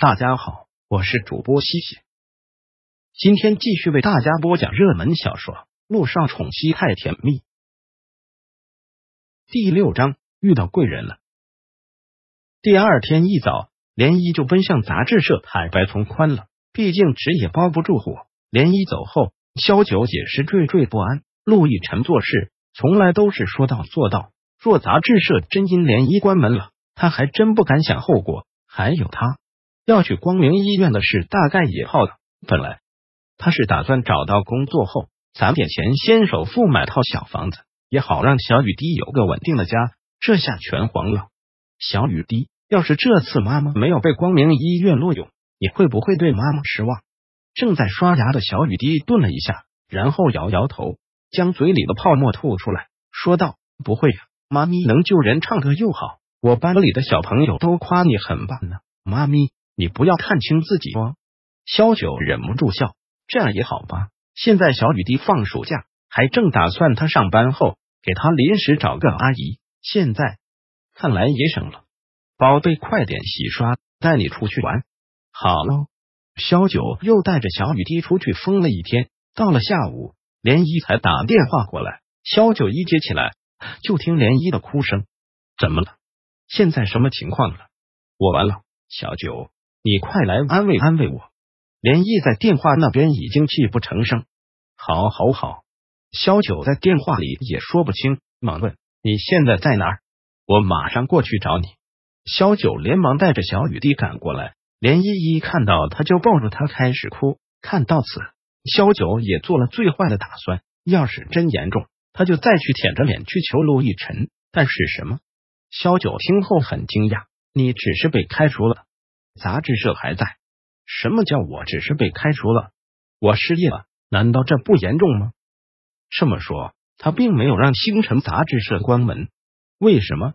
大家好，我是主播西西，今天继续为大家播讲热门小说《陆少宠妻太甜蜜》第六章，遇到贵人了。第二天一早，连依就奔向杂志社坦白从宽了，毕竟纸也包不住火。连依走后，萧九也是惴惴不安。陆亦辰做事从来都是说到做到，若杂志社真因连依关门了，他还真不敢想后果。还有他。要去光明医院的事，大概以后了。本来他是打算找到工作后攒点钱，先首付买套小房子，也好让小雨滴有个稳定的家。这下全黄了。小雨滴，要是这次妈妈没有被光明医院录用，你会不会对妈妈失望？正在刷牙的小雨滴顿了一下，然后摇摇头，将嘴里的泡沫吐出来，说道：“不会呀，妈咪能救人，唱歌又好，我班里的小朋友都夸你很棒呢，妈咪。”你不要看清自己哦。萧九忍不住笑，这样也好吧。现在小雨滴放暑假，还正打算他上班后给他临时找个阿姨。现在看来也省了。宝贝，快点洗刷，带你出去玩。好喽。萧九又带着小雨滴出去疯了一天。到了下午，连依才打电话过来。萧九一接起来，就听连依的哭声。怎么了？现在什么情况了？我完了，小九。你快来安慰安慰我！连毅在电话那边已经泣不成声。好，好，好！萧九在电话里也说不清，忙问：“你现在在哪儿？我马上过去找你。”萧九连忙带着小雨滴赶过来。连依一看到他就抱住他开始哭。看到此，萧九也做了最坏的打算，要是真严重，他就再去舔着脸去求陆亦辰。但是什么？萧九听后很惊讶：“你只是被开除了。”杂志社还在？什么叫我只是被开除了？我失业了？难道这不严重吗？这么说，他并没有让星辰杂志社关门？为什么？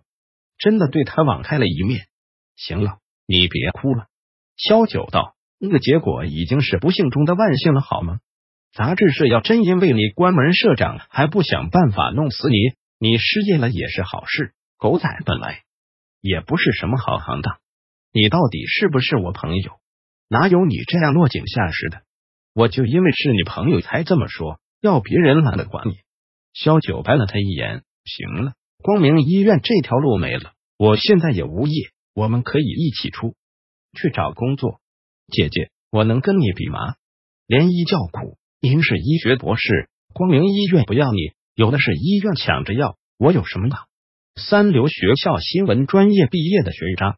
真的对他网开了一面？行了，你别哭了。萧九道，那个结果已经是不幸中的万幸了，好吗？杂志社要真因为你关门，社长还不想办法弄死你，你失业了也是好事。狗仔本来也不是什么好行当。你到底是不是我朋友？哪有你这样落井下石的？我就因为是你朋友才这么说，要别人懒得管你。萧九白了他一眼，行了，光明医院这条路没了，我现在也无业，我们可以一起出去找工作。姐姐，我能跟你比吗？连医叫苦，您是医学博士，光明医院不要你，有的是医院抢着要，我有什么呢？三流学校新闻专业毕业的学渣。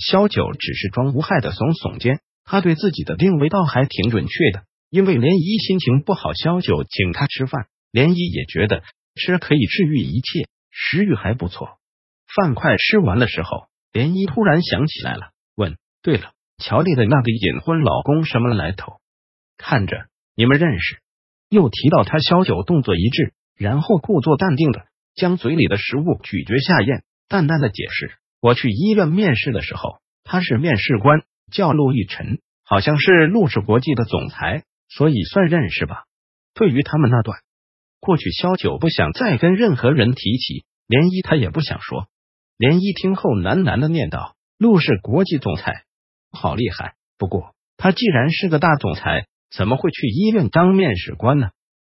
萧九只是装无害的耸耸肩，他对自己的定位倒还挺准确的。因为涟漪心情不好，萧九请他吃饭，涟漪也觉得吃可以治愈一切，食欲还不错。饭快吃完的时候，涟漪突然想起来了，问：“对了，乔丽的那个隐婚老公什么来头？看着你们认识？”又提到他，萧九动作一致，然后故作淡定的将嘴里的食物咀嚼下咽，淡淡的解释。我去医院面试的时候，他是面试官，叫陆亦辰，好像是陆氏国际的总裁，所以算认识吧。对于他们那段过去，萧九不想再跟任何人提起，连依他也不想说。连一听后喃喃的念道：“陆氏国际总裁，好厉害！不过他既然是个大总裁，怎么会去医院当面试官呢？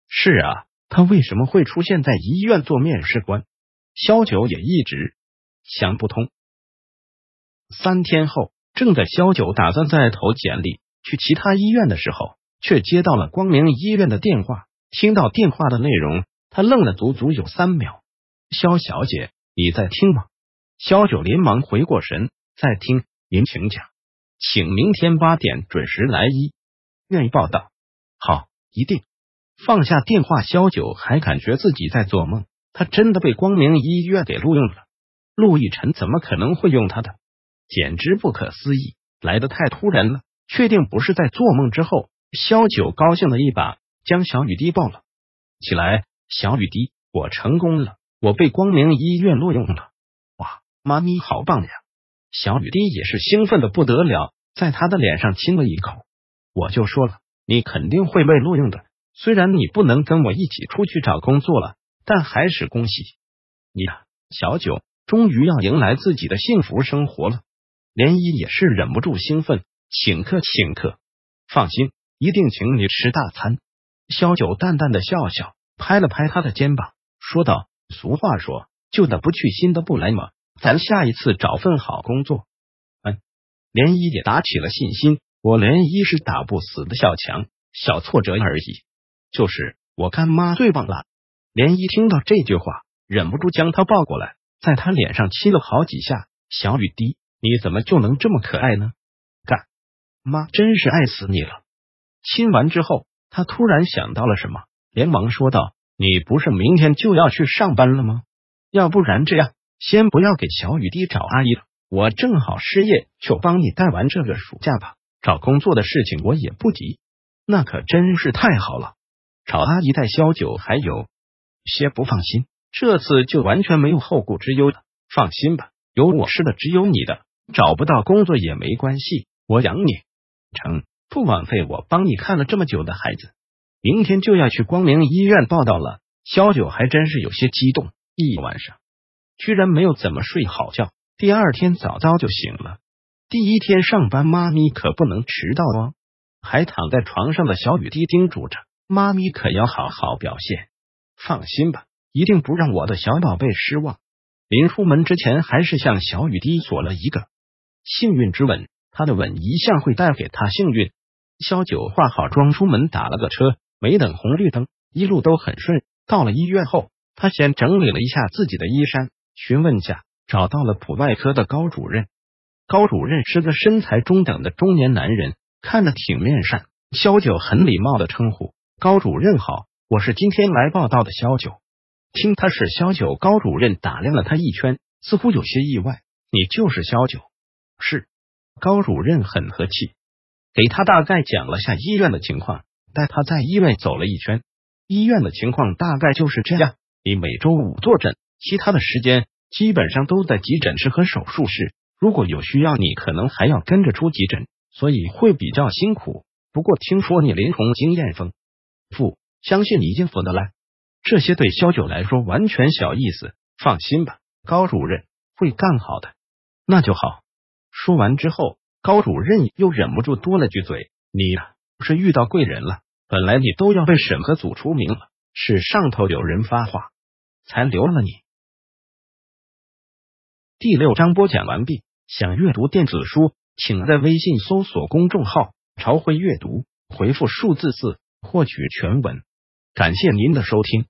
是啊，他为什么会出现在医院做面试官？萧九也一直想不通。”三天后，正在萧九打算再投简历去其他医院的时候，却接到了光明医院的电话。听到电话的内容，他愣了足足有三秒。萧小姐，你在听吗？萧九连忙回过神，在听。您请讲，请明天八点准时来医院报道。好，一定。放下电话，萧九还感觉自己在做梦。他真的被光明医院给录用了？陆亦辰怎么可能会用他的？简直不可思议，来的太突然了。确定不是在做梦之后，萧九高兴的一把将小雨滴抱了起来。小雨滴，我成功了，我被光明医院录用了！哇，妈咪好棒呀！小雨滴也是兴奋的不得了，在他的脸上亲了一口。我就说了，你肯定会被录用的。虽然你不能跟我一起出去找工作了，但还是恭喜你啊，小九终于要迎来自己的幸福生活了。涟漪也是忍不住兴奋，请客，请客，放心，一定请你吃大餐。萧九淡淡的笑笑，拍了拍他的肩膀，说道：“俗话说，旧的不去，新的不来嘛。咱下一次找份好工作。”嗯，涟漪也打起了信心。我涟漪是打不死的小强，小挫折而已。就是我干妈最棒了。涟漪听到这句话，忍不住将他抱过来，在他脸上亲了好几下。小雨滴，你怎么就能这么可爱呢？干妈真是爱死你了。亲完之后。他突然想到了什么，连忙说道：“你不是明天就要去上班了吗？要不然这样，先不要给小雨滴找阿姨了，我正好失业，就帮你带完这个暑假吧。找工作的事情我也不急。”那可真是太好了。找阿姨带小九还有些不放心，这次就完全没有后顾之忧了。放心吧，有我吃的，只有你的。找不到工作也没关系，我养你。成。不枉费我帮你看了这么久的孩子，明天就要去光明医院报道了。萧九还真是有些激动，一晚上居然没有怎么睡好觉，第二天早早就醒了。第一天上班，妈咪可不能迟到哦。还躺在床上的小雨滴叮嘱着妈咪，可要好好表现。放心吧，一定不让我的小宝贝失望。临出门之前，还是向小雨滴锁了一个幸运之吻，他的吻一向会带给他幸运。萧九化好妆出门，打了个车，没等红绿灯，一路都很顺。到了医院后，他先整理了一下自己的衣衫，询问下找到了普外科的高主任。高主任是个身材中等的中年男人，看着挺面善。萧九很礼貌的称呼高主任好，我是今天来报道的萧九。听他是萧九，高主任打量了他一圈，似乎有些意外。你就是萧九？是。高主任很和气。给他大概讲了下医院的情况，带他在医院走了一圈。医院的情况大概就是这样：你每周五坐诊，其他的时间基本上都在急诊室和手术室。如果有需要，你可能还要跟着出急诊，所以会比较辛苦。不过听说你临床经验丰富，相信你应付得来。这些对肖九来说完全小意思，放心吧，高主任会干好的。那就好。说完之后。高主任又忍不住多了句嘴：“你呀，是遇到贵人了。本来你都要被审核组除名了，是上头有人发话，才留了你。”第六章播讲完毕。想阅读电子书，请在微信搜索公众号“朝晖阅读”，回复数字四获取全文。感谢您的收听。